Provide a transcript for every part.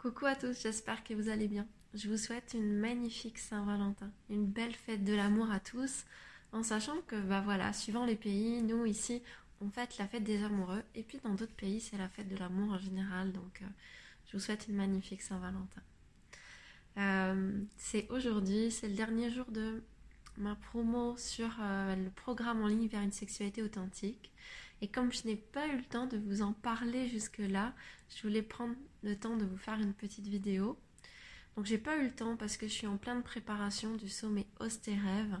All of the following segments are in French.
Coucou à tous, j'espère que vous allez bien. Je vous souhaite une magnifique Saint-Valentin, une belle fête de l'amour à tous, en sachant que, bah voilà, suivant les pays, nous ici, on fête la fête des amoureux, et puis dans d'autres pays, c'est la fête de l'amour en général, donc euh, je vous souhaite une magnifique Saint-Valentin. Euh, c'est aujourd'hui, c'est le dernier jour de ma promo sur euh, le programme en ligne vers une sexualité authentique. Et comme je n'ai pas eu le temps de vous en parler jusque-là, je voulais prendre le temps de vous faire une petite vidéo. Donc j'ai pas eu le temps parce que je suis en pleine préparation du sommet Rêve,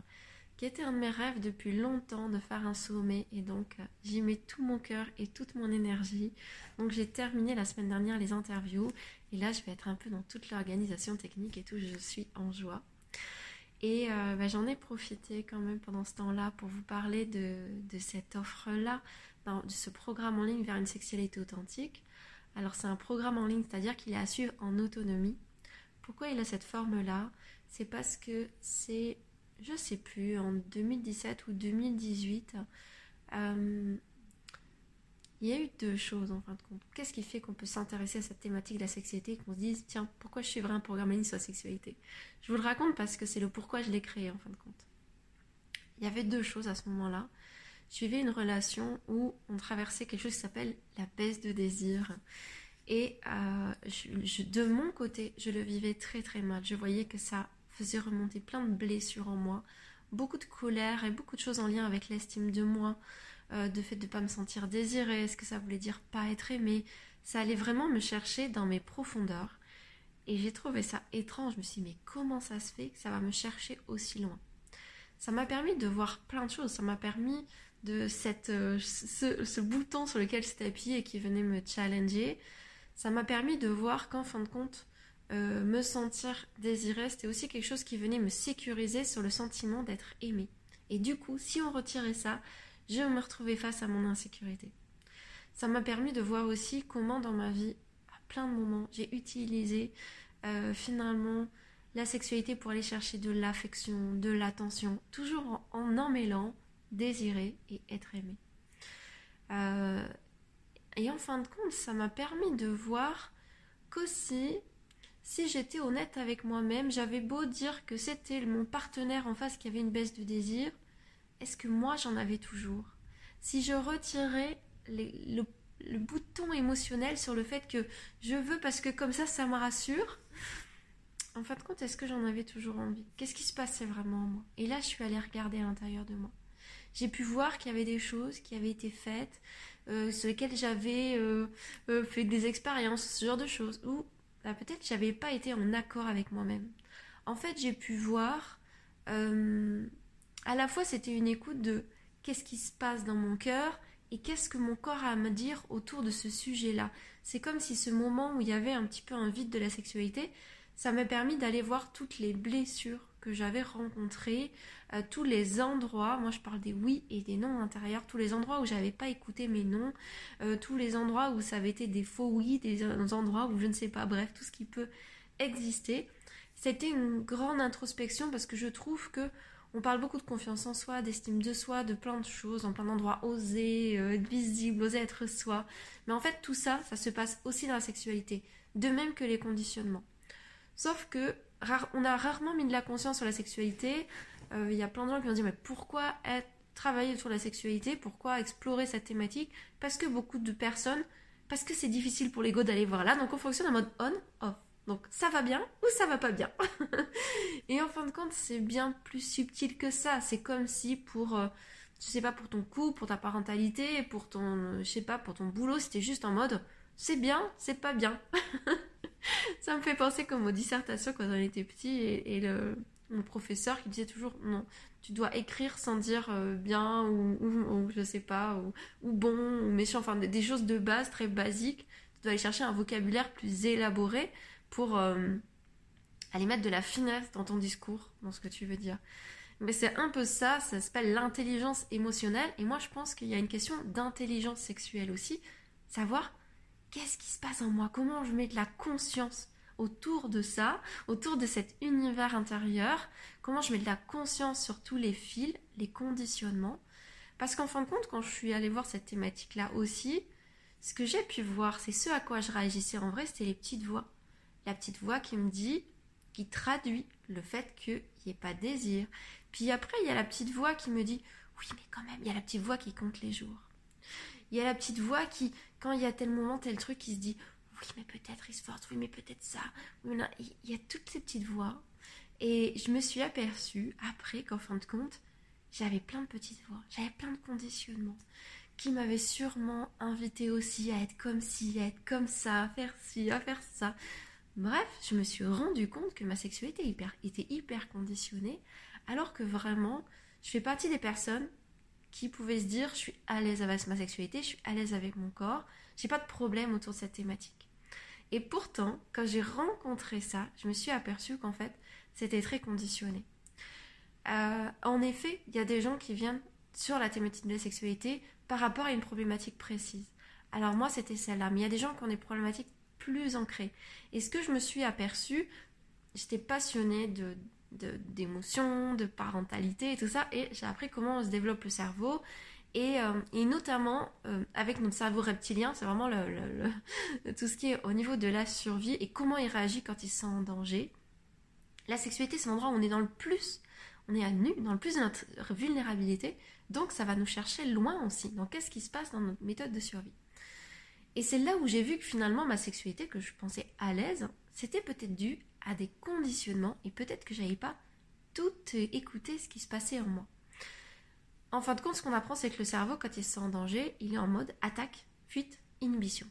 qui était un de mes rêves depuis longtemps de faire un sommet et donc euh, j'y mets tout mon cœur et toute mon énergie. Donc j'ai terminé la semaine dernière les interviews et là je vais être un peu dans toute l'organisation technique et tout, je suis en joie. Et euh, bah, j'en ai profité quand même pendant ce temps-là pour vous parler de cette offre-là, de ce programme en ligne vers une sexualité authentique. Alors c'est un programme en ligne, c'est-à-dire qu'il est à suivre en autonomie. Pourquoi il a cette forme-là? C'est parce que c'est, je sais plus, en 2017 ou 2018, euh, il y a eu deux choses en fin de compte. Qu'est-ce qui fait qu'on peut s'intéresser à cette thématique de la sexualité qu'on se dise, tiens, pourquoi je suivrais un programme en ligne sur la sexualité? Je vous le raconte parce que c'est le pourquoi je l'ai créé en fin de compte. Il y avait deux choses à ce moment-là je une relation où on traversait quelque chose qui s'appelle la baisse de désir. Et euh, de mon côté, je le vivais très très mal. Je voyais que ça faisait remonter plein de blessures en moi, beaucoup de colère et beaucoup de choses en lien avec l'estime de moi, euh, de fait de ne pas me sentir désirée, ce que ça voulait dire pas être aimée. Ça allait vraiment me chercher dans mes profondeurs. Et j'ai trouvé ça étrange. Je me suis dit, mais comment ça se fait que ça va me chercher aussi loin? Ça m'a permis de voir plein de choses. Ça m'a permis de cette, euh, ce, bouton sur lequel j'étais appuyé et qui venait me challenger, ça m'a permis de voir qu'en fin de compte, euh, me sentir désirée, c'était aussi quelque chose qui venait me sécuriser sur le sentiment d'être aimée. Et du coup, si on retirait ça, je me retrouvais face à mon insécurité. Ça m'a permis de voir aussi comment dans ma vie, à plein de moments, j'ai utilisé euh, finalement la sexualité pour aller chercher de l'affection, de l'attention, toujours en, en emmêlant désirer et être aimé. Euh, et en fin de compte, ça m'a permis de voir qu'aussi, si j'étais honnête avec moi-même, j'avais beau dire que c'était mon partenaire en face qui avait une baisse de désir, est-ce que moi j'en avais toujours? Si je retirais le, le, bouton émotionnel sur le fait que je veux parce que comme ça, ça me rassure, en fin de compte, est-ce que j'en avais toujours envie? Qu'est-ce qui se passait vraiment en moi? Et là, je suis allée regarder à l'intérieur de moi j'ai pu voir qu'il y avait des choses qui avaient été faites, euh, sur lesquelles j'avais euh, euh, fait des expériences, ce genre de choses, ou bah, peut-être j'avais pas été en accord avec moi-même. En fait, j'ai pu voir, à la fois c'était une écoute de qu'est-ce qui se passe dans mon cœur et qu'est-ce que mon corps a à me dire autour de ce sujet-là. C'est comme si ce moment où il y avait un petit peu un vide de la sexualité, ça m'a permis d'aller voir toutes les blessures que j'avais rencontré, euh, tous les endroits, moi je parle des oui et des non intérieurs, tous les endroits où j'avais pas écouté mes non, euh, tous les endroits où ça avait été des faux oui, des endroits où je ne sais pas, bref, tout ce qui peut exister. C'était une grande introspection parce que je trouve que on parle beaucoup de confiance en soi, d'estime de soi, de plein de choses, en plein d'endroits, oser, euh, être visible, oser être soi. Mais en fait, tout ça, ça se passe aussi dans la sexualité, de même que les conditionnements. Sauf que on a rarement mis de la conscience sur la sexualité. Euh, il y a plein de gens qui ont dit mais pourquoi travailler sur la sexualité? Pourquoi explorer cette thématique? Parce que beaucoup de personnes, parce que c'est difficile pour l'ego d'aller voir là, donc on fonctionne en mode on-off. Donc ça va bien ou ça va pas bien? et en fin de compte, c'est bien plus subtil que ça. C'est comme si pour, euh, je sais pas, pour ton couple, pour ta parentalité, pour ton, je sais pas, pour ton boulot, c'était juste en mode c'est bien, c'est pas bien. ça me fait penser comme aux dissertations quand on était petit et, le, mon professeur qui disait toujours non, tu dois écrire sans dire euh, bien ou, ou, je sais pas, ou, ou, bon ou méchant, enfin des, choses de base très basiques. Tu dois aller chercher un vocabulaire plus élaboré pour euh, aller mettre de la finesse dans ton discours, dans ce que tu veux dire. Mais c'est un peu ça, ça s'appelle l'intelligence émotionnelle. Et moi, je pense qu'il y a une question d'intelligence sexuelle aussi. Savoir qu'est-ce qui se passe en moi? Comment je mets de la conscience autour de ça, autour de cet univers intérieur? Comment je mets de la conscience sur tous les fils, les conditionnements? Parce qu'en fin de compte, quand je suis allée voir cette thématique-là aussi, ce que j'ai pu voir, c'est ce à quoi je réagissais en vrai, c'était les petites voix. la petite voix qui me dit, qui traduit le fait qu'il n'y ait pas de désir. Puis après, il y a la petite voix qui me dit, oui, mais quand même, il y a la petite voix qui compte les jours. Il y a la petite voix qui, quand il y a tel moment, tel truc, qui se dit, oui, mais peut-être force, oui, mais peut-être ça. il y a toutes ces petites voix. Et je me suis aperçue après qu'en fin de compte, j'avais plein de petites voix, j'avais plein de conditionnements qui m'avaient sûrement invité aussi à être comme ci, à être comme ça, à faire ci, à faire ça. Bref, je me suis rendu compte que ma sexualité était hyper conditionnée, alors que vraiment, je fais partie des personnes qui pouvaient se dire je suis à l'aise avec ma sexualité, je suis à l'aise avec mon corps, j'ai pas de problème autour de cette thématique. Et pourtant, quand j'ai rencontré ça, je me suis aperçue qu'en fait, c'était très conditionné. Euh, en effet, il y a des gens qui viennent sur la thématique de la sexualité par rapport à une problématique précise. Alors moi, c'était celle-là. Mais il y a des gens qui ont des problématiques plus ancrées. Et ce que je me suis aperçue, j'étais passionnée de d'émotions, de, parentalité et tout ça, et j'ai appris comment on se développe le cerveau, et, euh, notamment euh, avec notre cerveau reptilien, c'est vraiment tout ce qui est au niveau de la survie et comment il réagit quand il se sent en danger. La sexualité, c'est l'endroit où on est dans le plus, on est à nu, dans le plus de notre vulnérabilité, donc ça va nous chercher loin aussi. Donc qu'est-ce qui se passe dans notre méthode de survie Et c'est là où j'ai vu que finalement ma sexualité, que je pensais à l'aise, c'était peut-être dû à des conditionnements et peut-être que j'avais pas tout écouté ce qui se passait en moi. En fin de compte, ce qu'on apprend, c'est que le cerveau, quand il se sent en danger, il est en mode attaque, fuite, inhibition.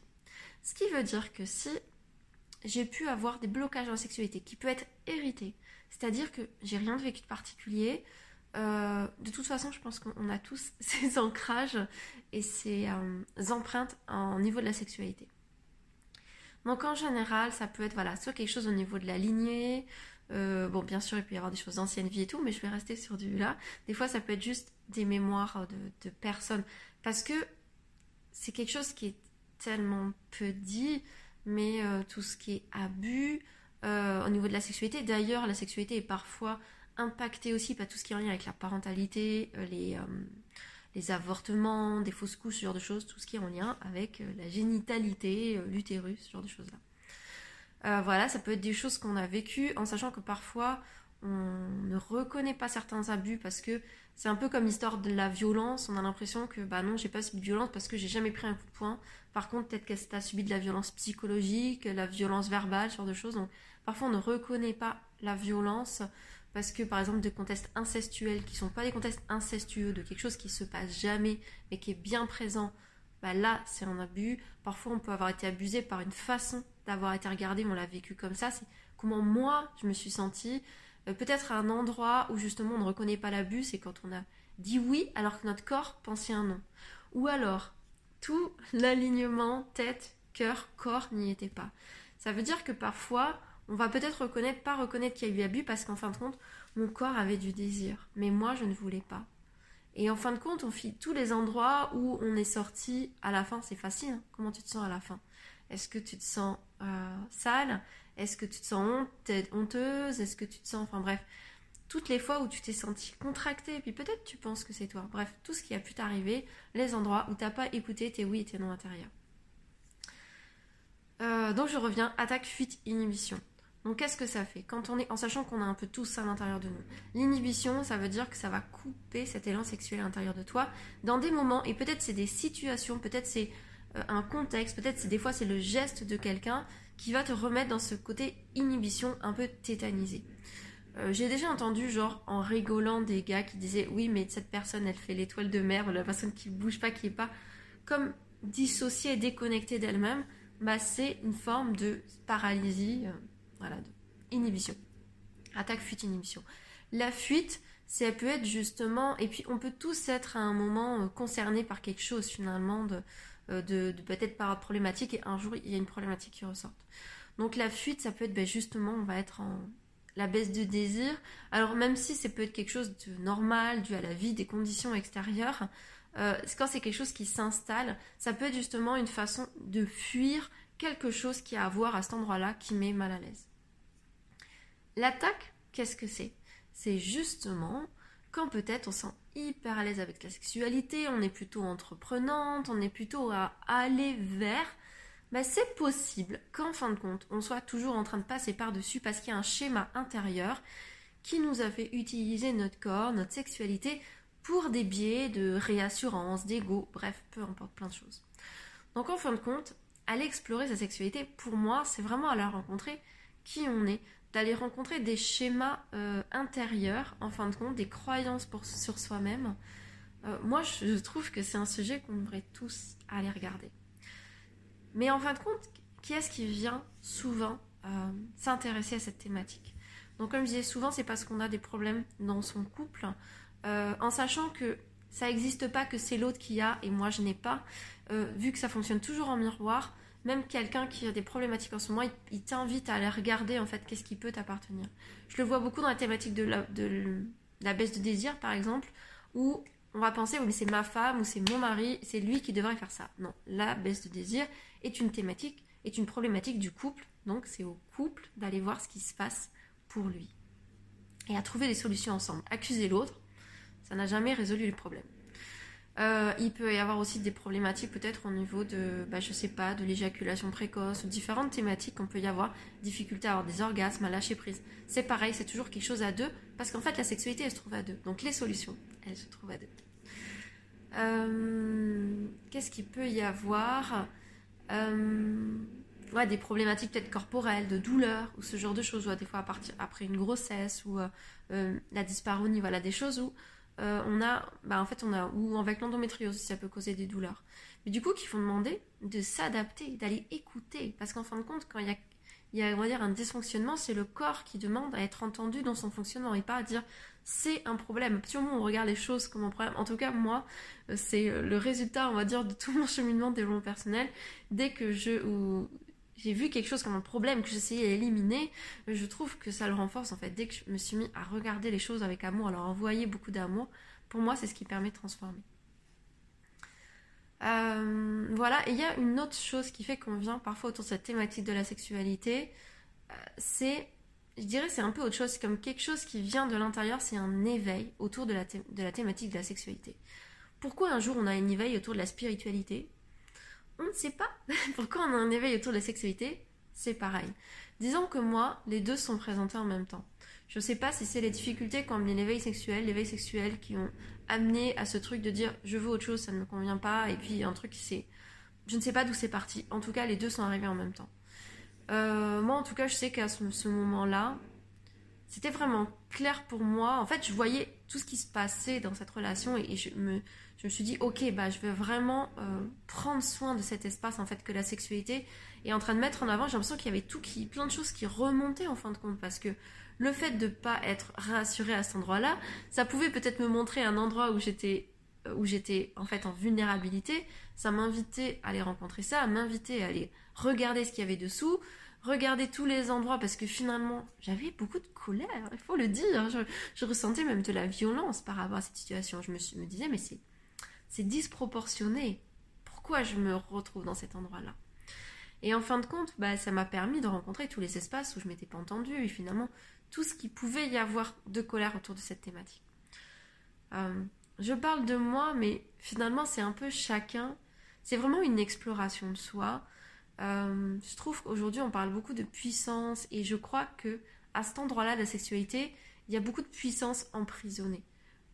Ce qui veut dire que si j'ai pu avoir des blocages en sexualité qui peut être hérité. C'est-à-dire que j'ai rien de vécu de particulier. Euh, de toute façon, je pense qu'on a tous ces ancrages et ces euh, empreintes au niveau de la sexualité. Donc en général, ça peut être voilà, soit quelque chose au niveau de la lignée. Euh, bon, bien sûr, il peut y avoir des choses d'ancienne vie et tout, mais je vais rester sur du là. Des fois, ça peut être juste des mémoires de, personnes. Parce que c'est quelque chose qui est tellement peu dit mais euh, tout ce qui est abus euh, au niveau de la sexualité. D'ailleurs, la sexualité est parfois impactée aussi par tout ce qui est en lien avec la parentalité, les, les avortements, des fausses couches, ce genre de choses, tout ce qui est en lien avec la génitalité, l'utérus, ce genre de choses-là. voilà, ça peut être des choses qu'on a vécues en sachant que parfois on ne reconnaît pas certains abus parce que c'est un peu comme l'histoire de la violence. On a l'impression que bah non, j'ai pas subi de violence parce que j'ai jamais pris un coup de poing. Par contre, peut-être qu'elle a subi de la violence psychologique, la violence verbale, ce genre de choses. Donc parfois on ne reconnaît pas la violence parce que par exemple des contextes incestuels qui sont pas des contextes incestueux, de quelque chose qui se passe jamais mais qui est bien présent. Bah là, c'est un abus. Parfois, on peut avoir été abusé par une façon d'avoir été regardé, on l'a vécu comme ça. C'est comment moi je me suis sentie. Euh, peut-être un endroit où justement on ne reconnaît pas l'abus, c'est quand on a dit oui alors que notre corps pensait un non. Ou alors, tout l'alignement tête, cœur, corps n'y était pas. Ça veut dire que parfois, on va peut-être reconnaître, pas reconnaître qu'il y a eu abus parce qu'en fin de compte, mon corps avait du désir, mais moi je ne voulais pas. Et en fin de compte, on fit tous les endroits où on est sorti à la fin, c'est facile. Hein. Comment tu te sens à la fin? Est-ce que tu te sens euh, sale? Est-ce que tu te sens honteuse? Est-ce que tu te sens... Enfin bref, toutes les fois où tu t'es senti contracté, et puis peut-être tu penses que c'est toi. Bref, tout ce qui a pu t'arriver, les endroits où tu n'as pas écouté tes oui et tes non intérieurs. Euh, donc je reviens, attaque, fuite, inhibition. Donc qu'est-ce que ça fait Quand on est en sachant qu'on a un peu tout ça à l'intérieur de nous? L'inhibition, ça veut dire que ça va couper cet élan sexuel à l'intérieur de toi dans des moments et peut-être c'est des situations, peut-être c'est euh, un contexte, peut-être c'est des fois c'est le geste de quelqu'un qui va te remettre dans ce côté inhibition un peu tétanisé. Euh, j'ai déjà entendu, genre, en rigolant, des gars qui disaient Oui, mais cette personne, elle fait l'étoile de mer, la personne qui bouge pas, qui est pas comme dissociée et déconnectée d'elle-même, bah, c'est une forme de paralysie, voilà, d'inhibition. Attaque, fuite, inhibition. La fuite, ça peut être justement, et puis on peut tous être à un moment euh, concernés par quelque chose finalement de, euh, de, peut-être par problématique et un jour il y a une problématique qui ressort. Donc la fuite, ça peut être ben, justement, on va être en la baisse de désir. Alors même si ça peut être quelque chose de normal, dû à la vie, des conditions extérieures, euh, quand c'est quelque chose qui s'installe, ça peut être justement une façon de fuir quelque chose qui a à voir à cet endroit-là qui met mal à l'aise. L'attaque, qu'est-ce que c'est? C'est justement quand peut-être on sent hyper à l'aise avec la sexualité, on est plutôt entreprenante, on est plutôt à aller vers bah, c'est possible qu'en fin de compte, on soit toujours en train de passer par-dessus parce qu'il y a un schéma intérieur qui nous a fait utiliser notre corps, notre sexualité pour des biais de réassurance, d'ego, bref, peu importe, plein de choses. Donc en fin de compte, aller explorer sa sexualité, pour moi, c'est vraiment aller rencontrer qui on est, d'aller rencontrer des schémas euh, intérieurs, en fin de compte, des croyances sur soi-même. Euh, moi, je trouve que c'est un sujet qu'on devrait tous aller regarder. Mais en fin de compte, qui est-ce qui vient souvent euh, s'intéresser à cette thématique? Donc comme je disais souvent, c'est parce qu'on a des problèmes dans son couple, en sachant que ça n'existe pas que c'est l'autre qui a et moi je n'ai pas, vu que ça fonctionne toujours en miroir, même quelqu'un qui a des problématiques en ce moment, il, t'invite à aller regarder en fait qu'est-ce qui peut t'appartenir. Je le vois beaucoup dans la thématique de la, de la baisse de désir par exemple, où on va penser, mais c'est ma femme ou c'est mon mari, c'est lui qui devrait faire ça. Non, la baisse de désir est une thématique, est une problématique du couple. Donc c'est au couple d'aller voir ce qui se passe pour lui. Et à trouver des solutions ensemble. Accuser l'autre, ça n'a jamais résolu le problème. Euh, il peut y avoir aussi des problématiques peut-être au niveau de, bah, je sais pas, de l'éjaculation précoce ou différentes thématiques qu'on peut y avoir, difficulté à avoir des orgasmes, à lâcher prise. C'est pareil, c'est toujours quelque chose à deux, parce qu'en fait la sexualité elle se trouve à deux. Donc les solutions, elles se trouvent à deux. Euh, qu'est-ce qu'il peut y avoir? Euh, Des problématiques peut-être corporelles, de douleur, ou ce genre de choses, ou des fois après une grossesse, ou la disparonie, voilà, des choses où euh, on a, bah en fait, on a, ou avec l'endométriose, ça peut causer des douleurs. Mais du coup, qu'il faut demander de s'adapter, d'aller écouter, parce qu'en fin de compte, quand il y a, on va dire, un dysfonctionnement, c'est le corps qui demande à être entendu dans son fonctionnement et pas à dire c'est un problème. Partir on regarde les choses comme un problème, en tout cas, moi, euh, c'est le résultat, on va dire, de tout mon cheminement de développement personnel. Dès que je, j'ai vu quelque chose comme un problème que j'essayais d'éliminer, je trouve que ça le renforce en fait. Dès que je me suis mis à regarder les choses avec amour, à leur envoyer beaucoup d'amour, pour moi c'est ce qui permet de transformer. Euh, voilà, et il y a une autre chose qui fait qu'on vient parfois autour de cette thématique de la sexualité, euh, c'est, je dirais c'est un peu autre chose, c'est comme quelque chose qui vient de l'intérieur, c'est un éveil autour de la, de la thématique de la sexualité. Pourquoi un jour on a un éveil autour de la spiritualité? On ne sait pas. Pourquoi on a un éveil autour de la sexualité? C'est pareil. Disons que moi, les deux sont présentés en même temps. Je ne sais pas si c'est les difficultés comme l'éveil sexuel, l'éveil sexuel qui ont amené à ce truc de dire je veux autre chose, ça ne me convient pas, et puis un truc qui c'est. Je ne sais pas d'où c'est parti. En tout cas, les deux sont arrivés en même temps. Euh, moi, en tout cas, je sais qu'à ce, moment-là, c'était vraiment clair pour moi. En fait, je voyais tout ce qui se passait dans cette relation et je me, je me suis dit, ok, bah, je vais vraiment euh, prendre soin de cet espace en fait que la sexualité est en train de mettre en avant. J'ai l'impression qu'il y avait tout qui, plein de choses qui remontaient en fin de compte parce que le fait de pas être rassurée à cet endroit-là, ça pouvait peut-être me montrer un endroit où j'étais euh, où j'étais en fait en vulnérabilité. Ça m'invitait à aller rencontrer ça, à m'inviter à aller regarder ce qu'il y avait dessous, regarder tous les endroits parce que finalement j'avais beaucoup de colère, il faut le dire. Je, ressentais même de la violence par rapport à cette situation. Je me, me disais mais c'est c'est disproportionné. Pourquoi je me retrouve dans cet endroit-là? Et en fin de compte, bah, ça m'a permis de rencontrer tous les espaces où je m'étais pas entendue et finalement tout ce qui pouvait y avoir de colère autour de cette thématique. Euh, je parle de moi, mais finalement c'est un peu chacun. C'est vraiment une exploration de soi. Euh, je trouve qu'aujourd'hui on parle beaucoup de puissance et je crois que à cet endroit-là de la sexualité, il y a beaucoup de puissance emprisonnée.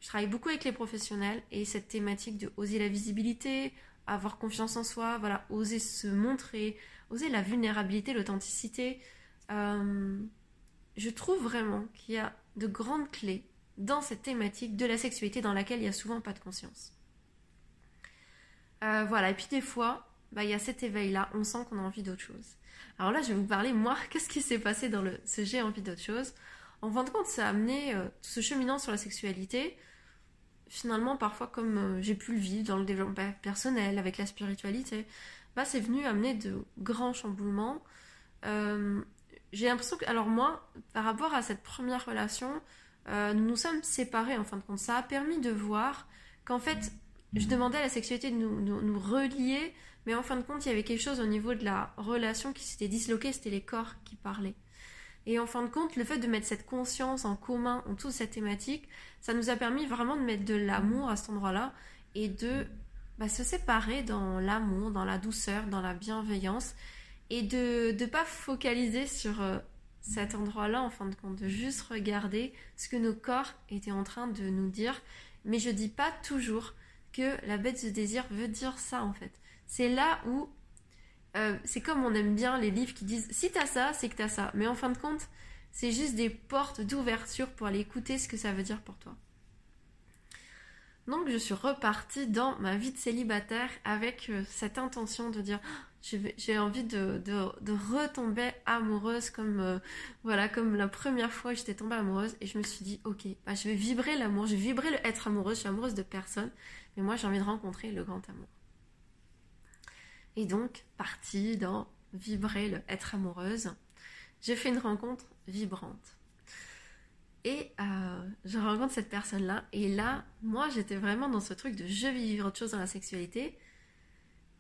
Je travaille beaucoup avec les professionnels et cette thématique de oser la visibilité, avoir confiance en soi, voilà, oser se montrer, oser la vulnérabilité, l'authenticité. Euh, je trouve vraiment qu'il y a de grandes clés dans cette thématique de la sexualité dans laquelle il n'y a souvent pas de conscience. Euh, voilà, et puis des fois, bah, il y a cet éveil-là, on sent qu'on a envie d'autre chose. Alors là, je vais vous parler, moi, qu'est-ce qui s'est passé dans le ce j'ai envie d'autre chose? En fin de compte, ça a amené euh, tout ce cheminant sur la sexualité finalement, parfois, comme euh, j'ai pu le vivre dans le développement personnel, avec la spiritualité, bah, c'est venu amener de grands chamboulements. Euh, j'ai l'impression que, alors moi, par rapport à cette première relation, nous nous sommes séparés en fin de compte. Ça a permis de voir qu'en fait, je demandais à la sexualité de nous, nous, relier, mais en fin de compte, il y avait quelque chose au niveau de la relation qui s'était disloqué, c'était les corps qui parlaient. Et en fin de compte, le fait de mettre cette conscience en commun en toute cette thématique, ça nous a permis vraiment de mettre de l'amour à cet endroit-là et de bah, se séparer dans l'amour, dans la douceur, dans la bienveillance et de ne pas focaliser sur euh, cet endroit-là en fin de compte, de juste regarder ce que nos corps étaient en train de nous dire. Mais je dis pas toujours que la bête de désir veut dire ça en fait. C'est là où euh, c'est comme on aime bien les livres qui disent si t'as ça, c'est que t'as ça. Mais en fin de compte, c'est juste des portes d'ouverture pour aller écouter ce que ça veut dire pour toi. Donc je suis repartie dans ma vie de célibataire avec euh, cette intention de dire j'ai envie de, retomber amoureuse comme euh, voilà comme la première fois j'étais tombée amoureuse et je me suis dit ok bah, je vais vibrer l'amour, je vais vibrer le être amoureuse, je suis amoureuse de personne mais moi j'ai envie de rencontrer le grand amour. Et donc partie dans vibrer le être amoureuse, j'ai fait une rencontre vibrante. Et euh, je rencontre cette personne-là. Et là, moi, j'étais vraiment dans ce truc de je vais vivre autre chose dans la sexualité.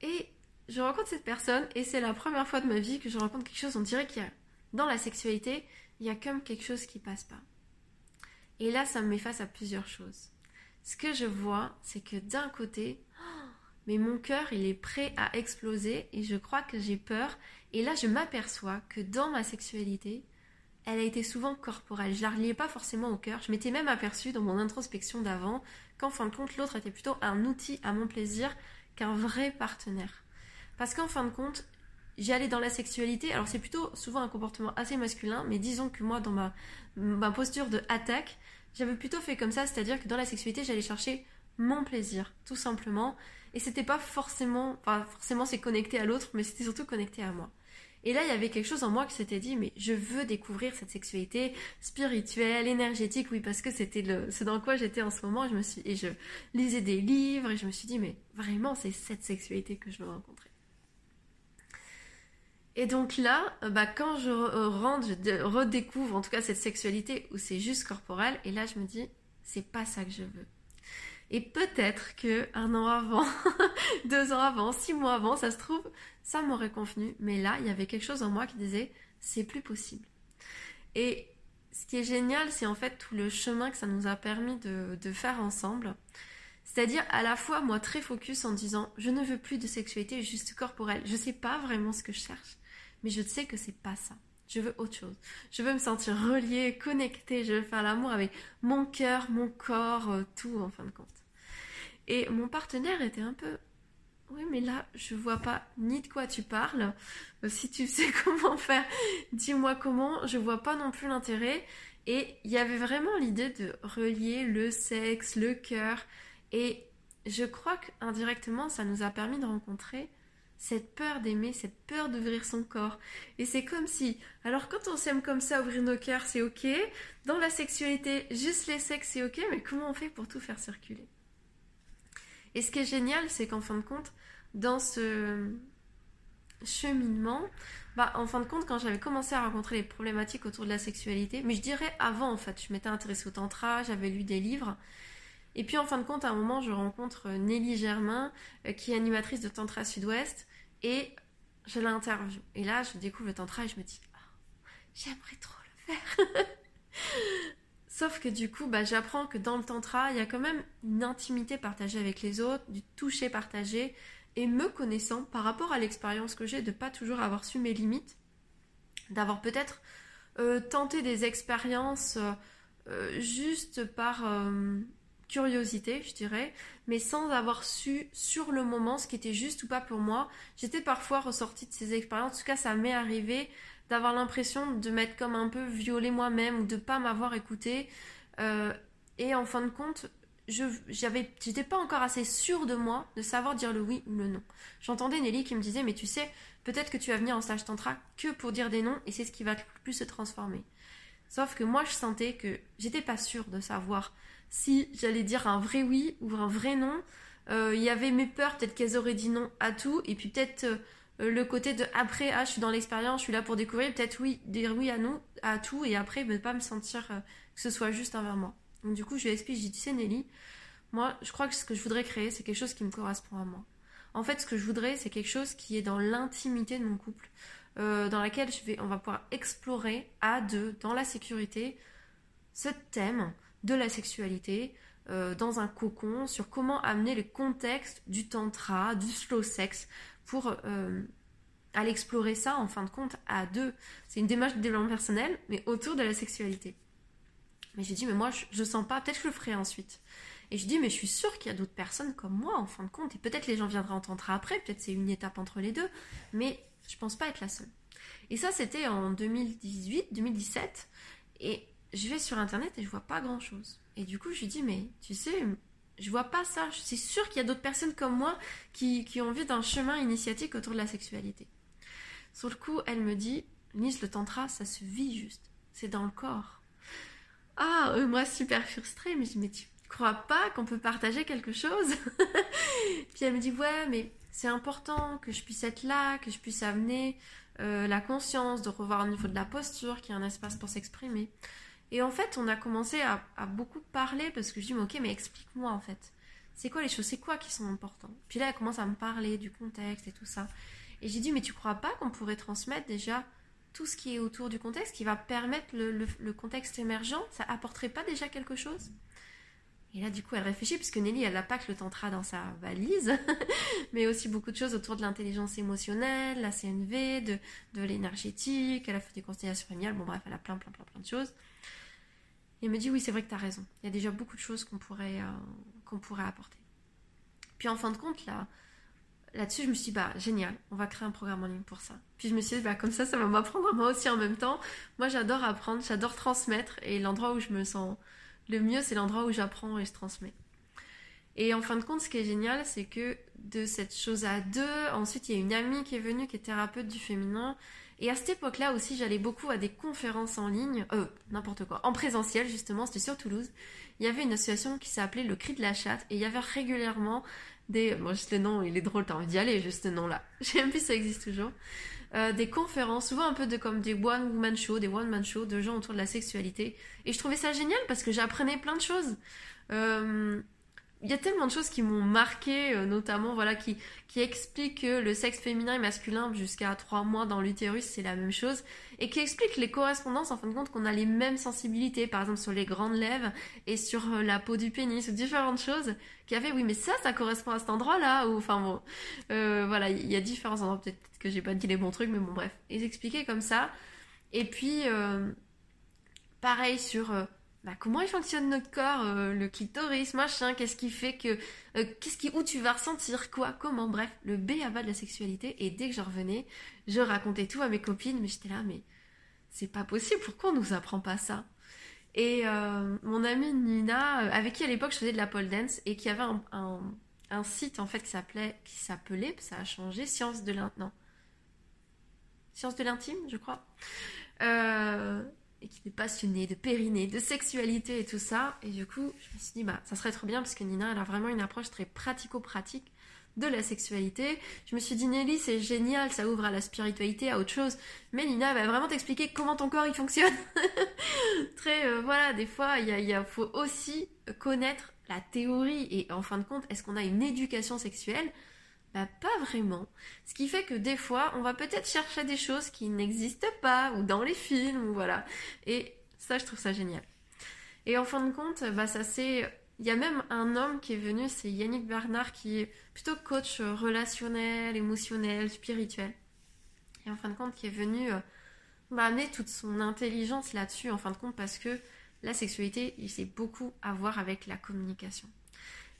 Et je rencontre cette personne. Et c'est la première fois de ma vie que je rencontre quelque chose. On dirait qu'il y a, dans la sexualité, il y a comme quelque chose qui passe pas. Et là, ça me met face à plusieurs choses. Ce que je vois, c'est que d'un côté, mais mon cœur, il est prêt à exploser. Et je crois que j'ai peur. Et là, je m'aperçois que dans ma sexualité, elle a été souvent corporelle. Je la reliais pas forcément au cœur. Je m'étais même aperçue dans mon introspection d'avant qu'en fin de compte, l'autre était plutôt un outil à mon plaisir qu'un vrai partenaire. Parce qu'en fin de compte, j'allais dans la sexualité. Alors c'est plutôt souvent un comportement assez masculin, mais disons que moi, dans ma, ma posture de attaque, j'avais plutôt fait comme ça, c'est-à-dire que dans la sexualité, j'allais chercher mon plaisir, tout simplement. Et c'était pas forcément, enfin forcément c'est connecté à l'autre, mais c'était surtout connecté à moi. Et là, il y avait quelque chose en moi qui s'était dit, mais je veux découvrir cette sexualité spirituelle, énergétique, oui, parce que c'était le, ce dans quoi j'étais en ce moment. je me suis, et je lisais des livres et je me suis dit, mais vraiment, c'est cette sexualité que je veux rencontrer. Et donc là, euh, bah, quand je rentre, je redécouvre en tout cas cette sexualité où c'est juste corporel, et là je me dis, c'est pas ça que je veux. Et peut-être que un an avant, deux ans avant, six mois avant, ça se trouve, ça m'aurait convenu. Mais là, il y avait quelque chose en moi qui disait, c'est plus possible. Et ce qui est génial, c'est en fait tout le chemin que ça nous a permis de, faire ensemble. C'est-à-dire à la fois moi très focus en disant je ne veux plus de sexualité juste corporelle. Je sais pas vraiment ce que je cherche, mais je sais que c'est pas ça. Je veux autre chose. Je veux me sentir reliée, connectée. Je veux faire l'amour avec mon cœur, mon corps, euh, tout en fin de compte. Et mon partenaire était un peu oui, mais là, je vois pas ni de quoi tu parles. Euh, si tu sais comment faire, dis-moi comment. Je vois pas non plus l'intérêt. Et il y avait vraiment l'idée de relier le sexe, le cœur. Et je crois qu'indirectement, ça nous a permis de rencontrer cette peur d'aimer, cette peur d'ouvrir son corps. Et c'est comme si, alors quand on s'aime comme ça, ouvrir nos cœurs, c'est ok. Dans la sexualité, juste les sexes, c'est ok. Mais comment on fait pour tout faire circuler? Et ce qui est génial, c'est qu'en fin de compte, dans ce cheminement, bah, en fin de compte, quand j'avais commencé à rencontrer les problématiques autour de la sexualité, mais je dirais avant en fait, je m'étais intéressée au tantra, j'avais lu des livres. Et puis en fin de compte, à un moment, je rencontre Nelly Germain, euh, qui est animatrice de Tantra Sud-Ouest, et je l'interview. Et là, je découvre le tantra et je me dis, oh, j'aimerais trop le faire. Sauf que du coup, bah, j'apprends que dans le tantra, il y a quand même une intimité partagée avec les autres, du toucher partagé, et me connaissant par rapport à l'expérience que j'ai de pas toujours avoir su mes limites, d'avoir peut-être euh, tenté des expériences euh, euh, juste par curiosité, je dirais, mais sans avoir su sur le moment ce qui était juste ou pas pour moi. J'étais parfois ressortie de ces expériences, en tout cas ça m'est arrivé d'avoir l'impression de m'être comme un peu violée moi-même ou de pas m'avoir écoutée. Euh, et en fin de compte, je j'étais pas encore assez sûre de moi de savoir dire le oui ou le non. J'entendais Nelly qui me disait mais tu sais, peut-être que tu vas venir en stage tantra que pour dire des noms et c'est ce qui va le plus se transformer. Sauf que moi je sentais que j'étais pas sûre de savoir si j'allais dire un vrai oui ou un vrai non. Euh, il y avait mes peurs, peut-être qu'elles auraient dit non à tout et puis peut-être euh, le côté de après, ah, je suis dans l'expérience, je suis là pour découvrir, peut-être oui, dire oui à nous, à tout, et après, ne pas me sentir euh, que ce soit juste envers moi. Donc, du coup, je lui explique, je dis, tu sais, Nelly, moi, je crois que ce que je voudrais créer, c'est quelque chose qui me correspond à moi. En fait, ce que je voudrais, c'est quelque chose qui est dans l'intimité de mon couple, euh, dans laquelle je vais, on va pouvoir explorer à deux, dans la sécurité, ce thème de la sexualité, euh, dans un cocon sur comment amener le contexte du tantra, du slow sex pour euh, aller explorer ça en fin de compte à deux. C'est une démarche de développement personnel, mais autour de la sexualité. Mais j'ai dit, mais moi, je, je sens pas, peut-être que je le ferai ensuite. Et je dis, mais je suis sûre qu'il y a d'autres personnes comme moi, en fin de compte, et peut-être les gens viendraient en tantra après, peut-être c'est une étape entre les deux, mais je pense pas être la seule. Et ça, c'était en 2018, 2017, et je vais sur internet et je vois pas grand chose. Et du coup, je lui dis, mais tu sais, je vois pas ça. Je suis sûre qu'il y a d'autres personnes comme moi qui, ont envie d'un chemin initiatique autour de la sexualité. Sur le coup, elle me dit, Nice, le tantra, ça se vit juste. C'est dans le corps. Ah, euh, moi, super frustrée, mais je dis, mais tu crois pas qu'on peut partager quelque chose? Puis elle me dit, ouais, mais c'est important que je puisse être là, que je puisse amener euh, la conscience, de revoir au niveau de la posture, qu'il y a un espace pour s'exprimer. Et en fait, on a commencé à, beaucoup parler parce que je dis, mais ok, mais explique-moi en fait. C'est quoi les choses? C'est quoi qui sont importants Puis là, elle commence à me parler du contexte et tout ça. Et j'ai dit, mais tu crois pas qu'on pourrait transmettre déjà tout ce qui est autour du contexte, qui va permettre le, contexte émergent? Ça apporterait pas déjà quelque chose? Et là, du coup, elle réfléchit, puisque Nelly, elle n'a pas que le tantra dans sa valise, mais aussi beaucoup de choses autour de l'intelligence émotionnelle, la CNV, de, de l'énergétique, elle a fait des constellations familiales, bon bref, elle a plein, plein, plein, plein de choses. Elle me dit oui, c'est vrai que tu as raison. Il y a déjà beaucoup de choses qu'on pourrait, euh, qu'on pourrait apporter. Puis en fin de compte, là, là-dessus, je me suis dit, bah, génial, on va créer un programme en ligne pour ça. Puis je me suis dit, bah, comme ça, ça va m'apprendre moi aussi en même temps. Moi, j'adore apprendre, j'adore transmettre. Et l'endroit où je me sens le mieux, c'est l'endroit où j'apprends et je transmets. Et en fin de compte, ce qui est génial, c'est que de cette chose à deux, ensuite, il y a une amie qui est venue, qui est thérapeute du féminin, et à cette époque-là aussi, j'allais beaucoup à des conférences en ligne, euh, n'importe quoi, en présentiel justement, c'était sur Toulouse. Il y avait une association qui s'appelait Le Cri de la Chatte, et il y avait régulièrement des. Bon, juste le nom, il est drôle, t'as envie d'y aller, juste ce nom-là. J'ai même plus ça existe toujours. Euh, des conférences, souvent un peu de comme des one-woman shows, des one-man shows de gens autour de la sexualité. Et je trouvais ça génial parce que j'apprenais plein de choses. Euh, il y a tellement de choses qui m'ont marqué, euh, notamment voilà, qui, qui expliquent que le sexe féminin et masculin jusqu'à 3 mois dans l'utérus, c'est la même chose, et qui expliquent les correspondances en fin de compte qu'on a les mêmes sensibilités, par exemple sur les grandes lèvres et sur euh, la peau du pénis, ou différentes choses, qui avaient, oui, mais ça, ça correspond à cet endroit-là, ou enfin bon, euh, voilà, il y a différents endroits, peut-être que j'ai pas dit les bons trucs, mais bon, bref, ils expliquaient comme ça, et puis, pareil sur bah, comment il fonctionne notre corps, euh, le clitoris, machin, qu'est-ce qui fait que, euh, qu'est-ce qui, où tu vas ressentir quoi, comment, bref, le B à de la sexualité. Et dès que je revenais, je racontais tout à mes copines, mais j'étais là, mais c'est pas possible, pourquoi on nous apprend pas ça? Et euh, mon amie Nina, avec qui à l'époque je faisais de la pole dance et qui avait un, site en fait qui s'appelait, qui s'appelait, ça a changé, Science de l'intime, Science de l'intime, je crois. Et qui est passionné de périnée, de sexualité et tout ça. Et du coup, je me suis dit, bah, ça serait trop bien parce que Nina, elle a vraiment une approche très pratico-pratique de la sexualité. Je me suis dit, Nelly, c'est génial, ça ouvre à la spiritualité, à autre chose. Mais Nina va vraiment t'expliquer comment ton corps il fonctionne. très, euh, voilà, des fois, il y a, faut aussi connaître la théorie. Et en fin de compte, est-ce qu'on a une éducation sexuelle bah, pas vraiment. Ce qui fait que des fois, on va peut-être chercher des choses qui n'existent pas, ou dans les films, ou voilà. Et ça, je trouve ça génial. Et en fin de compte, bah, ça. Il y a même un homme qui est venu, c'est Yannick Bernard, qui est plutôt coach relationnel, émotionnel, spirituel. Et en fin de compte, qui est venu euh, bah, amener toute son intelligence là-dessus, en fin de compte, parce que la sexualité, il sait beaucoup à voir avec la communication.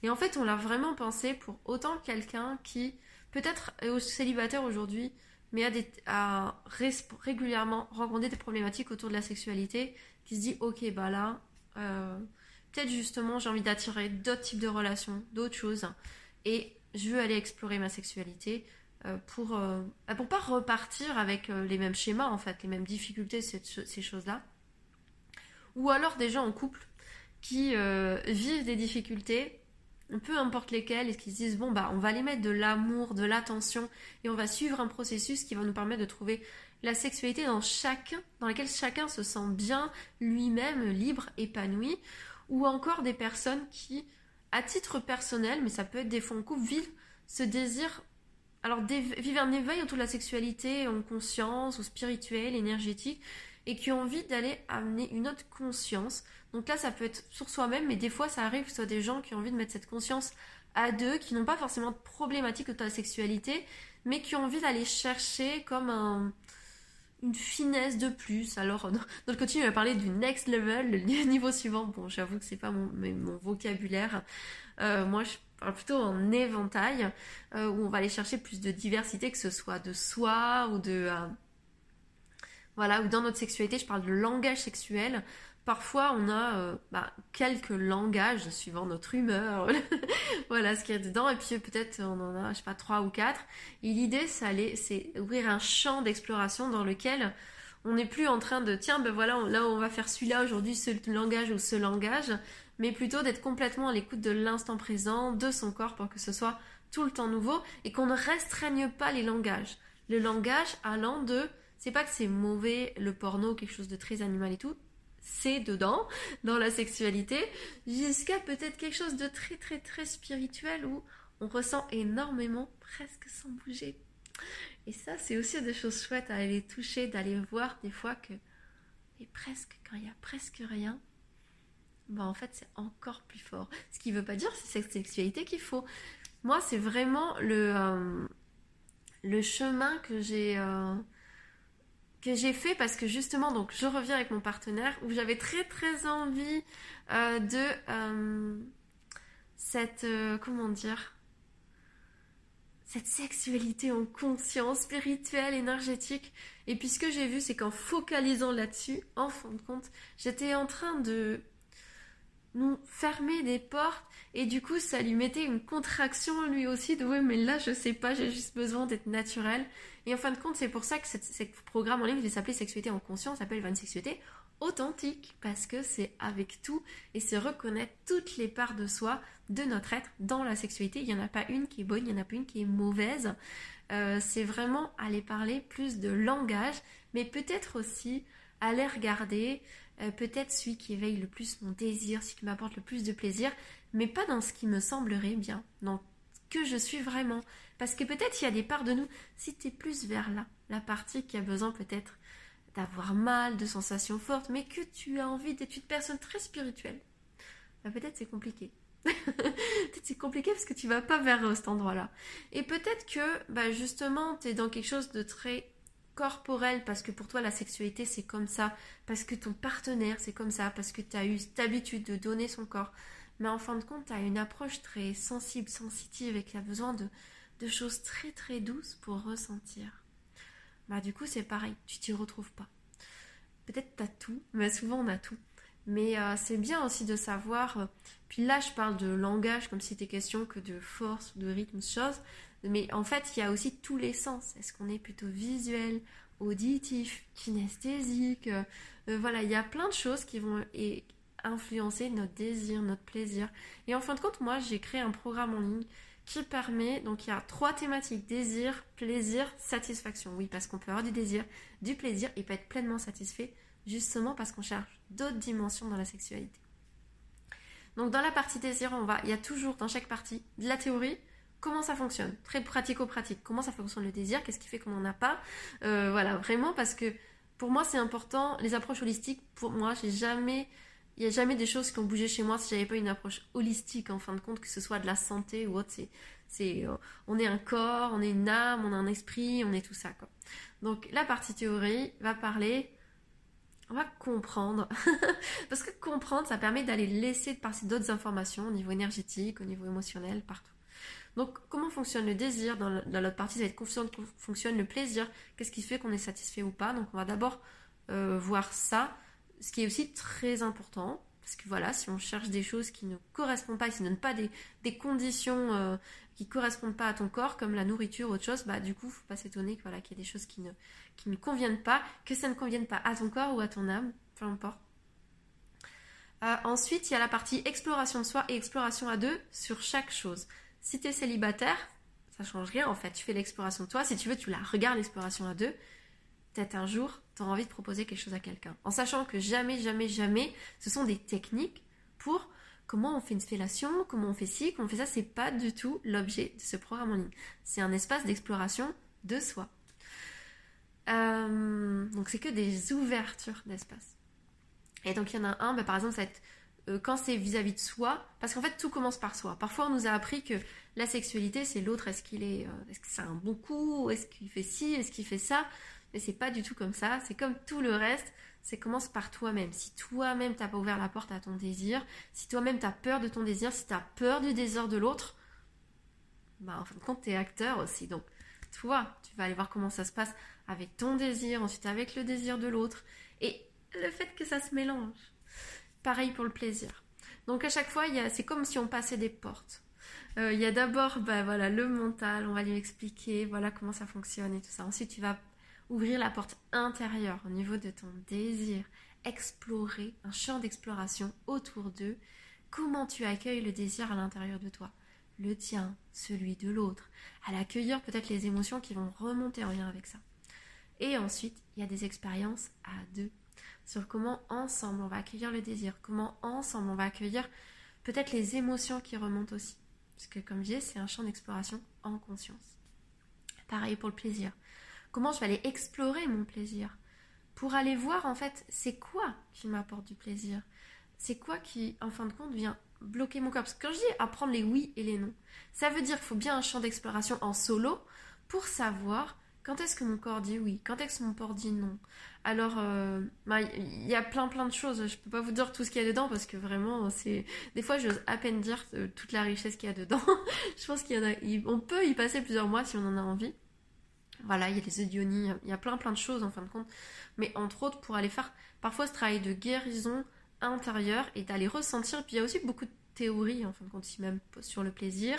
Et en fait, on l'a vraiment pensé pour autant quelqu'un qui peut-être est célibataire aujourd'hui, mais a, régulièrement rencontré des problématiques autour de la sexualité, qui se dit ok bah là, euh, peut-être justement j'ai envie d'attirer d'autres types de relations, d'autres choses, et je veux aller explorer ma sexualité euh, pour euh, bah, pour pas repartir avec les mêmes schémas en fait, les mêmes difficultés, ces choses-là. Ou alors des gens en couple qui vivent des difficultés peu importe lesquels, et qui se disent bon bah on va les mettre de l'amour, de l'attention, et on va suivre un processus qui va nous permettre de trouver la sexualité dans chacun, dans laquelle chacun se sent bien, lui-même, libre, épanoui, ou encore des personnes qui, à titre personnel, mais ça peut être des fonds couple, vivent ce désir, alors vivent un éveil autour de la sexualité en conscience, ou spirituel, énergétique, et qui ont envie d'aller amener une autre conscience. Donc là, ça peut être sur soi-même, mais des fois, ça arrive que ce soit des gens qui ont envie de mettre cette conscience à deux, qui n'ont pas forcément de problématique autour de la sexualité, mais qui ont envie d'aller chercher comme un, une finesse de plus. Alors, dans, le coaching, on va parler du next level, le niveau suivant. Bon, j'avoue que c'est pas mon, mon vocabulaire. Euh, moi, je parle plutôt en éventail, euh, où on va aller chercher plus de diversité, que ce soit de soi ou de... Euh, voilà, ou dans notre sexualité, je parle de langage sexuel. Parfois, on a bah, quelques langages suivant notre humeur, voilà ce qu'il y a dedans, et puis peut-être on en a, je sais pas, trois ou quatre. Et l'idée, c'est ouvrir un champ d'exploration dans lequel on n'est plus en train de, tiens, ben voilà, là on va faire celui-là aujourd'hui, ce langage ou ce langage, mais plutôt d'être complètement à l'écoute de l'instant présent, de son corps pour que ce soit tout le temps nouveau et qu'on ne restreigne pas les langages. Le langage allant de, c'est pas que c'est mauvais le porno, quelque chose de très animal et tout, c'est dedans, dans la sexualité, jusqu'à peut-être quelque chose de très très très spirituel où on ressent énormément presque sans bouger. Et ça, c'est aussi des choses chouettes à aller toucher, d'aller voir des fois que, et presque, quand il y a presque rien, bah en fait c'est encore plus fort. Ce qui ne veut pas dire c'est cette sexualité qu'il faut. Moi c'est vraiment le, euh, chemin que j'ai euh, que j'ai fait parce que justement donc je reviens avec mon partenaire où j'avais très très envie euh, de cette comment dire? Cette sexualité en conscience spirituelle, énergétique. Et puis ce que j'ai vu, c'est qu'en focalisant là-dessus, en fin de compte, j'étais en train de nous fermer des portes et du coup ça lui mettait une contraction lui aussi de ouais mais là je sais pas j'ai juste besoin d'être naturel et en fin de compte c'est pour ça que ce programme en ligne va s'appeler sexualité en conscience s'appelle une sexualité authentique. Parce que c'est avec tout et c'est reconnaître toutes les parts de soi de notre être dans la sexualité. Il n'y en a pas une qui est bonne il n'y en a pas une qui est mauvaise. Euh, c'est vraiment aller parler plus de langage mais peut-être aussi aller regarder euh, peut-être celui qui éveille le plus mon désir, celui qui m'apporte le plus de plaisir, mais pas dans ce qui me semblerait bien, dans que je suis vraiment. Parce que peut-être il y a des parts de nous, si tu es plus vers là, la partie qui a besoin peut-être d'avoir mal, de sensations fortes, mais que tu as envie d'être une personne très spirituelle, bah peut-être c'est compliqué. peut-être c'est compliqué parce que tu vas pas vers cet endroit-là. Et peut-être que bah justement tu es dans quelque chose de très corporel parce que pour toi la sexualité c'est comme ça, parce que ton partenaire c'est comme ça, parce que tu as eu cette habitude de donner son corps. Mais en fin de compte, tu as une approche très sensible, sensitive et qui a besoin de, de choses très très douces pour ressentir. Bah du coup c'est pareil, tu t'y retrouves pas. Peut-être tu as tout, mais souvent on a tout. Mais euh, c'est bien aussi de savoir, euh, puis là je parle de langage comme si c'était question que de force, de rythme, chose, mais en fait, il y a aussi tous les sens. Est-ce qu'on est plutôt visuel, auditif, kinesthésique euh, Voilà, il y a plein de choses qui vont influencer notre désir, notre plaisir. Et en fin de compte, moi, j'ai créé un programme en ligne qui permet, donc il y a trois thématiques, désir, plaisir, satisfaction. Oui, parce qu'on peut avoir du désir, du plaisir et pas être pleinement satisfait, justement parce qu'on cherche d'autres dimensions dans la sexualité. Donc dans la partie désir, on va, il y a toujours dans chaque partie de la théorie, comment ça fonctionne, très pratico-pratique, comment ça fonctionne le désir, qu'est-ce qui fait qu'on n'en a pas, euh, voilà, vraiment parce que pour moi c'est important, les approches holistiques, pour moi il n'y a jamais des choses qui ont bougé chez moi si j'avais pas une approche holistique en fin de compte, que ce soit de la santé ou autre, c'est, euh, on est un corps, on est une âme, on a un esprit, on est tout ça. Donc la partie théorie va parler on va comprendre. Parce que comprendre, ça permet d'aller laisser passer d'autres informations au niveau énergétique, au niveau émotionnel, partout. Donc, comment fonctionne le désir Dans l'autre partie, ça va être comment fonctionne le plaisir. Qu'est-ce qui fait qu'on est satisfait ou pas? Donc, on va d'abord euh, voir ça, ce qui est aussi très important. Parce que voilà, si on cherche des choses qui ne correspondent pas, qui ne donnent pas des, conditions euh, qui ne correspondent pas à ton corps, comme la nourriture ou autre chose, bah du coup, faut pas s'étonner qu'il y ait des choses qui ne, qui ne conviennent pas, que ça ne convienne pas à ton corps ou à ton âme, peu importe. Euh, ensuite, il y a la partie exploration de soi et exploration à deux sur chaque chose. Si tu es célibataire, ça change rien en fait. Tu fais l'exploration de toi. Si tu veux, tu la regardes l'exploration à deux. Peut-être un jour, tu auras envie de proposer quelque chose à quelqu'un. En sachant que jamais, jamais, jamais, ce sont des techniques pour comment on fait une fellation, comment on fait ci, comment on fait ça. C'est pas du tout l'objet de ce programme en ligne. C'est un espace d'exploration de soi. Euh, donc c'est que des ouvertures d'espace. Et donc il y en a un, bah, par exemple, ça euh, quand c'est vis-à-vis de soi, parce qu'en fait tout commence par soi. Parfois on nous a appris que la sexualité c'est l'autre, est-ce qu'il est, euh, est-ce que c'est un bon coup, est-ce qu'il fait ci, est-ce qu'il fait ça, mais c'est pas du tout comme ça. C'est comme tout le reste, c'est commence par toi-même. Si toi-même t'as pas ouvert la porte à ton désir, si toi-même t'as peur de ton désir, si t'as peur du désir de l'autre, bah en fin de compte t'es acteur aussi. Donc toi, tu vas aller voir comment ça se passe avec ton désir, ensuite avec le désir de l'autre, et le fait que ça se mélange. Pareil pour le plaisir. Donc à chaque fois, c'est comme si on passait des portes. Euh, il y a d'abord bah, voilà, le mental, on va lui expliquer voilà comment ça fonctionne et tout ça. Ensuite, tu vas ouvrir la porte intérieure au niveau de ton désir, explorer un champ d'exploration autour d'eux, comment tu accueilles le désir à l'intérieur de toi, le tien, celui de l'autre, à l'accueillir peut-être les émotions qui vont remonter en lien avec ça. Et ensuite, il y a des expériences à deux sur comment ensemble on va accueillir le désir, comment ensemble on va accueillir peut-être les émotions qui remontent aussi. Parce que comme je disais, c'est un champ d'exploration en conscience. Pareil pour le plaisir. Comment je vais aller explorer mon plaisir pour aller voir en fait c'est quoi qui m'apporte du plaisir? C'est quoi qui en fin de compte vient bloquer mon corps? Parce que quand je dis apprendre les oui et les non, ça veut dire qu'il faut bien un champ d'exploration en solo pour savoir quand est-ce que mon corps dit oui Quand est-ce que mon corps dit non Alors, euh, bah, il y a plein plein de choses. Je peux pas vous dire tout ce qu'il y a dedans parce que vraiment, c'est des fois, j'ose à peine dire euh, toute la richesse qu'il y a dedans. je pense qu'il y en a. On peut y passer plusieurs mois si on en a envie. Voilà, il y a les audionies, il y a plein plein de choses en fin de compte. Mais entre autres, pour aller faire parfois ce travail de guérison intérieure et d'aller ressentir. Puis il y a aussi beaucoup de théories en fin de compte, ici même sur le plaisir.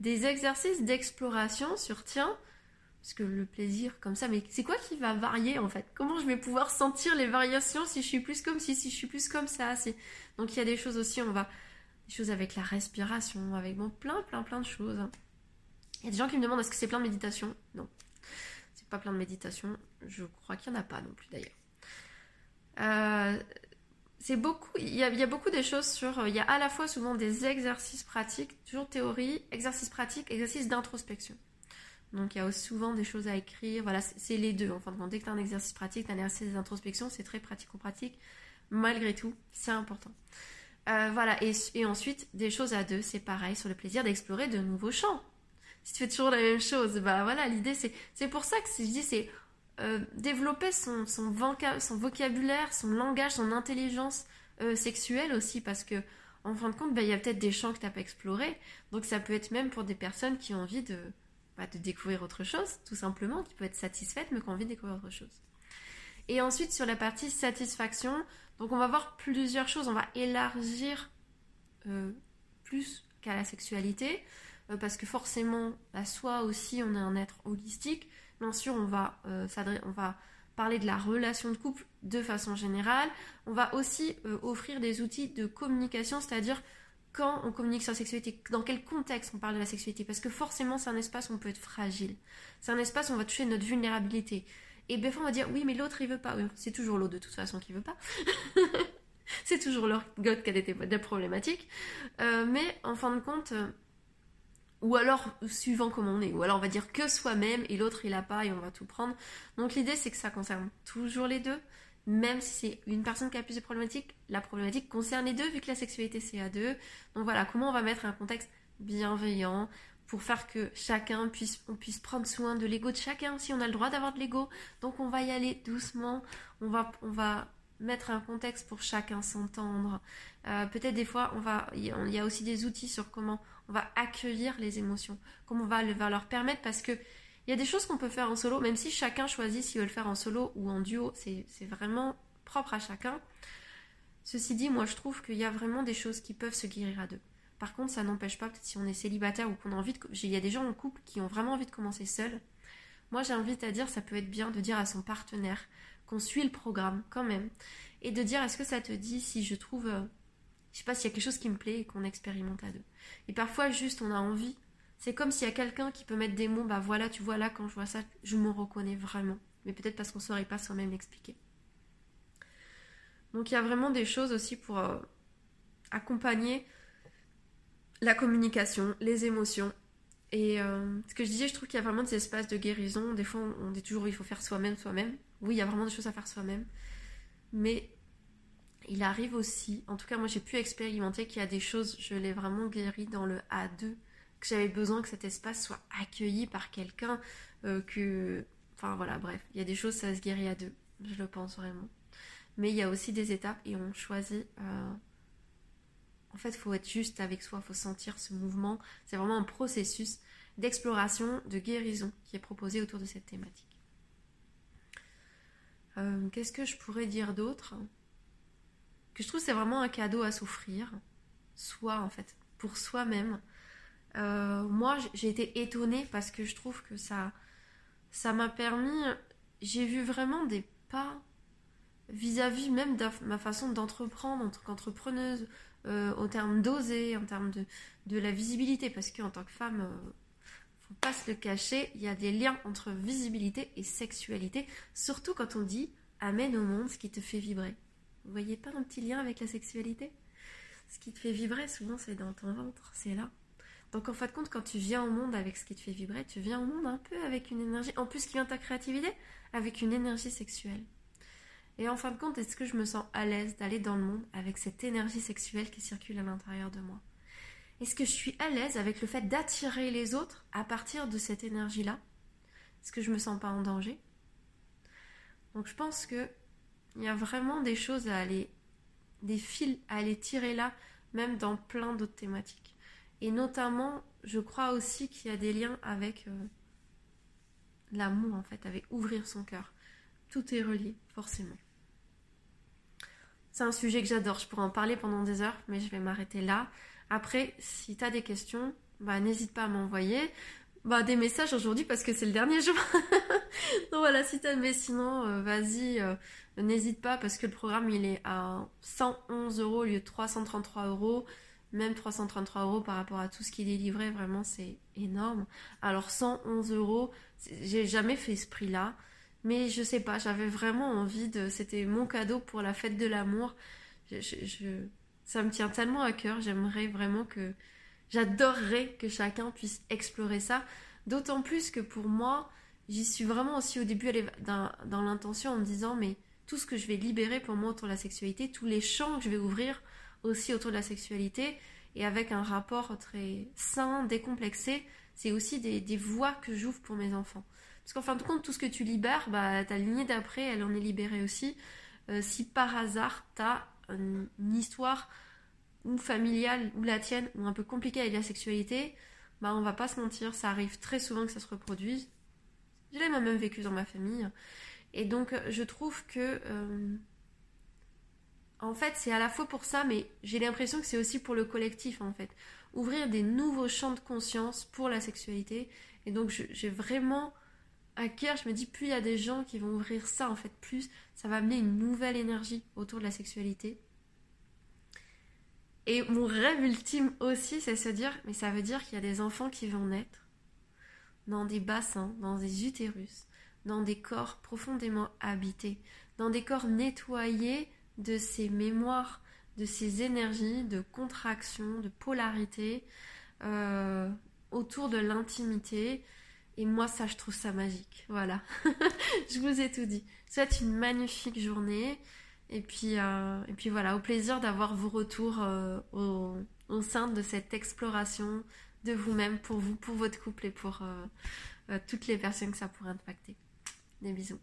Des exercices d'exploration sur tiens parce que le plaisir comme ça, mais c'est quoi qui va varier en fait? Comment je vais pouvoir sentir les variations si je suis plus comme si, si je suis plus comme ça Donc il y a des choses aussi, on va des choses avec la respiration, avec bon plein plein plein de choses. Il y a des gens qui me demandent est-ce que c'est plein de méditation? Non, pas plein de méditation. Je crois qu'il y en a pas non plus d'ailleurs. Euh, c'est beaucoup, il y, a, beaucoup des choses sur, il y a à la fois souvent des exercices pratiques, toujours théorie, exercices pratiques, exercices d'introspection. Donc il y a souvent des choses à écrire. Voilà, c'est les deux. Enfin, dès que tu as un exercice pratique, tu as un exercice d'introspection, c'est très pratico-pratique. Malgré tout, c'est important. Euh, voilà, et, ensuite, des choses à deux, c'est pareil sur le plaisir d'explorer de nouveaux champs. Si tu fais toujours la même chose, bah voilà, l'idée c'est. C'est pour ça que je dis, c'est euh, développer son, son, vocabulaire, son langage, son intelligence euh, sexuelle aussi, parce que en fin de compte, bah, il y a peut-être des champs que tu n'as pas explorés. Donc ça peut être même pour des personnes qui ont envie de, de découvrir autre chose, tout simplement, qui peut être satisfaite, mais qui a envie de découvrir autre chose. Et ensuite, sur la partie satisfaction, donc on va voir plusieurs choses. On va élargir euh, plus qu'à la sexualité, euh, parce que forcément, à soi aussi, on est un être holistique. Bien sûr, on va, euh, on va parler de la relation de couple de façon générale. On va aussi offrir des outils de communication, c'est-à-dire quand on communique sur la sexualité, dans quel contexte on parle de la sexualité, parce que forcément c'est un espace où on peut être fragile, c'est un espace où on va toucher notre vulnérabilité. Et bien on va dire oui mais l'autre il veut pas, c'est toujours l'autre de toute façon qui veut pas. c'est toujours leur god qui a des, problématiques. Euh, mais en fin de compte, euh, ou alors suivant comment on est, ou alors on va dire que soi-même et l'autre il a pas et on va tout prendre. Donc l'idée c'est que ça concerne toujours les deux même si c'est une personne qui a plus de problématiques, la problématique concerne les deux vu que la sexualité c'est à deux. Donc voilà, comment on va mettre un contexte bienveillant pour faire que chacun puisse, on puisse prendre soin de l'ego de chacun si on a le droit d'avoir de l'ego. Donc on va y aller doucement, on va, on va mettre un contexte pour chacun s'entendre. Euh, peut-être des fois, on va, il y a aussi des outils sur comment on va accueillir les émotions, comment on va, leur permettre parce que il y a des choses qu'on peut faire en solo, même si chacun choisit s'il veut le faire en solo ou en duo, c'est vraiment propre à chacun. Ceci dit, moi je trouve qu'il y a vraiment des choses qui peuvent se guérir à deux. Par contre, ça n'empêche pas, peut-être si on est célibataire ou qu'on a envie de. Il y a des gens en couple qui ont vraiment envie de commencer seul. Moi j'invite à dire, ça peut être bien de dire à son partenaire qu'on suit le programme quand même. Et de dire, est-ce que ça te dit si je trouve. Euh, je sais pas s'il y a quelque chose qui me plaît et qu'on expérimente à deux. Et parfois, juste, on a envie c'est comme s'il y a quelqu'un qui peut mettre des mots, bah voilà, tu vois là, quand je vois ça, je me reconnais vraiment. Mais peut-être parce qu'on ne saurait pas soi-même l'expliquer. Donc il y a vraiment des choses aussi pour euh, accompagner la communication, les émotions Et euh, ce que je disais, je trouve qu'il y a vraiment des espaces de guérison. Des fois, on dit toujours il faut faire soi-même, soi-même. Oui, il y a vraiment des choses à faire soi-même. Mais il arrive aussi, en tout cas, moi j'ai pu expérimenter qu'il y a des choses, je l'ai vraiment guéri dans le A2, que j'avais besoin que cet espace soit accueilli par quelqu'un, euh, que. Enfin voilà, bref, il y a des choses, ça se guérit à deux, je le pense vraiment. Mais il y a aussi des étapes et on choisit. Euh, en fait, il faut être juste avec soi, il faut sentir ce mouvement. C'est vraiment un processus d'exploration, de guérison qui est proposé autour de cette thématique. Euh, qu'est-ce que je pourrais dire d'autre? Je trouve c'est vraiment un cadeau à souffrir, soi en fait, pour soi-même. Euh, moi, j'ai été étonnée parce que je trouve que ça, ça m'a permis. J'ai vu vraiment des pas vis-à-vis même de ma façon d'entreprendre en tant qu'entrepreneuse, euh, en termes d'oser, en termes de, de, la visibilité, parce qu'en tant que femme, euh, faut pas se le cacher, il y a des liens entre visibilité et sexualité, surtout quand on dit amène au monde ce qui te fait vibrer. Vous voyez pas un petit lien avec la sexualité? Ce qui te fait vibrer, souvent, c'est dans ton ventre, c'est là. Donc en fin de compte, quand tu viens au monde avec ce qui te fait vibrer, tu viens au monde un peu avec une énergie, en plus qui vient ta créativité, avec une énergie sexuelle. Et en fin de compte, est-ce que je me sens à l'aise d'aller dans le monde avec cette énergie sexuelle qui circule à l'intérieur de moi? Est-ce que je suis à l'aise avec le fait d'attirer les autres à partir de cette énergie-là? Est-ce que je me sens pas en danger? Donc je pense que il y a vraiment des choses à aller, des fils à aller tirer là, même dans plein d'autres thématiques. Et notamment, je crois aussi qu'il y a des liens avec euh, l'amour en fait, avec ouvrir son cœur. Tout est relié, forcément. C'est un sujet que j'adore, je pourrais en parler pendant des heures, mais je vais m'arrêter là. Après, si tu as des questions, bah, n'hésite pas à m'envoyer bah, des messages aujourd'hui parce que c'est le dernier jour. Donc voilà, si t'as mais sinon, euh, vas-y, euh, n'hésite pas parce que le programme il est à 111 euros au lieu de 333 euros. Même 333 euros par rapport à tout ce qui est délivré, vraiment c'est énorme. Alors 111 euros, j'ai jamais fait ce prix-là. Mais je sais pas, j'avais vraiment envie de. C'était mon cadeau pour la fête de l'amour. Ça me tient tellement à cœur. J'aimerais vraiment que. J'adorerais que chacun puisse explorer ça. D'autant plus que pour moi, j'y suis vraiment aussi au début dans l'intention en me disant mais tout ce que je vais libérer pour moi autour de la sexualité, tous les champs que je vais ouvrir aussi autour de la sexualité et avec un rapport très sain, décomplexé, c'est aussi des, voies que j'ouvre pour mes enfants. Parce qu'en fin de compte, tout ce que tu libères, bah, ta lignée d'après, elle en est libérée aussi. Euh, si par hasard, tu as une, histoire ou familiale ou la tienne ou un peu compliquée avec la sexualité, bah on va pas se mentir, ça arrive très souvent que ça se reproduise. Je l'ai moi-même vécu dans ma famille. Et donc je trouve que euh, en fait c'est à la fois pour ça, mais j'ai l'impression que c'est aussi pour le collectif en fait. Ouvrir des nouveaux champs de conscience pour la sexualité. Et donc j'ai vraiment à cœur, je me dis, plus il y a des gens qui vont ouvrir ça, en fait, plus ça va amener une nouvelle énergie autour de la sexualité. Et mon rêve ultime aussi, c'est se dire, mais ça veut dire qu'il y a des enfants qui vont naître dans des bassins, dans des utérus, dans des corps profondément habités, dans des corps nettoyés de ces mémoires, de ces énergies de contraction, de polarité, euh, autour de l'intimité, et moi, ça, je trouve ça magique. Voilà. je vous ai tout dit. Souhaite une magnifique journée. Et puis, euh, et puis voilà, au plaisir d'avoir vos retours euh, au, sein de cette exploration de vous-même, pour vous, pour votre couple et pour toutes les personnes que ça pourrait impacter. Des bisous.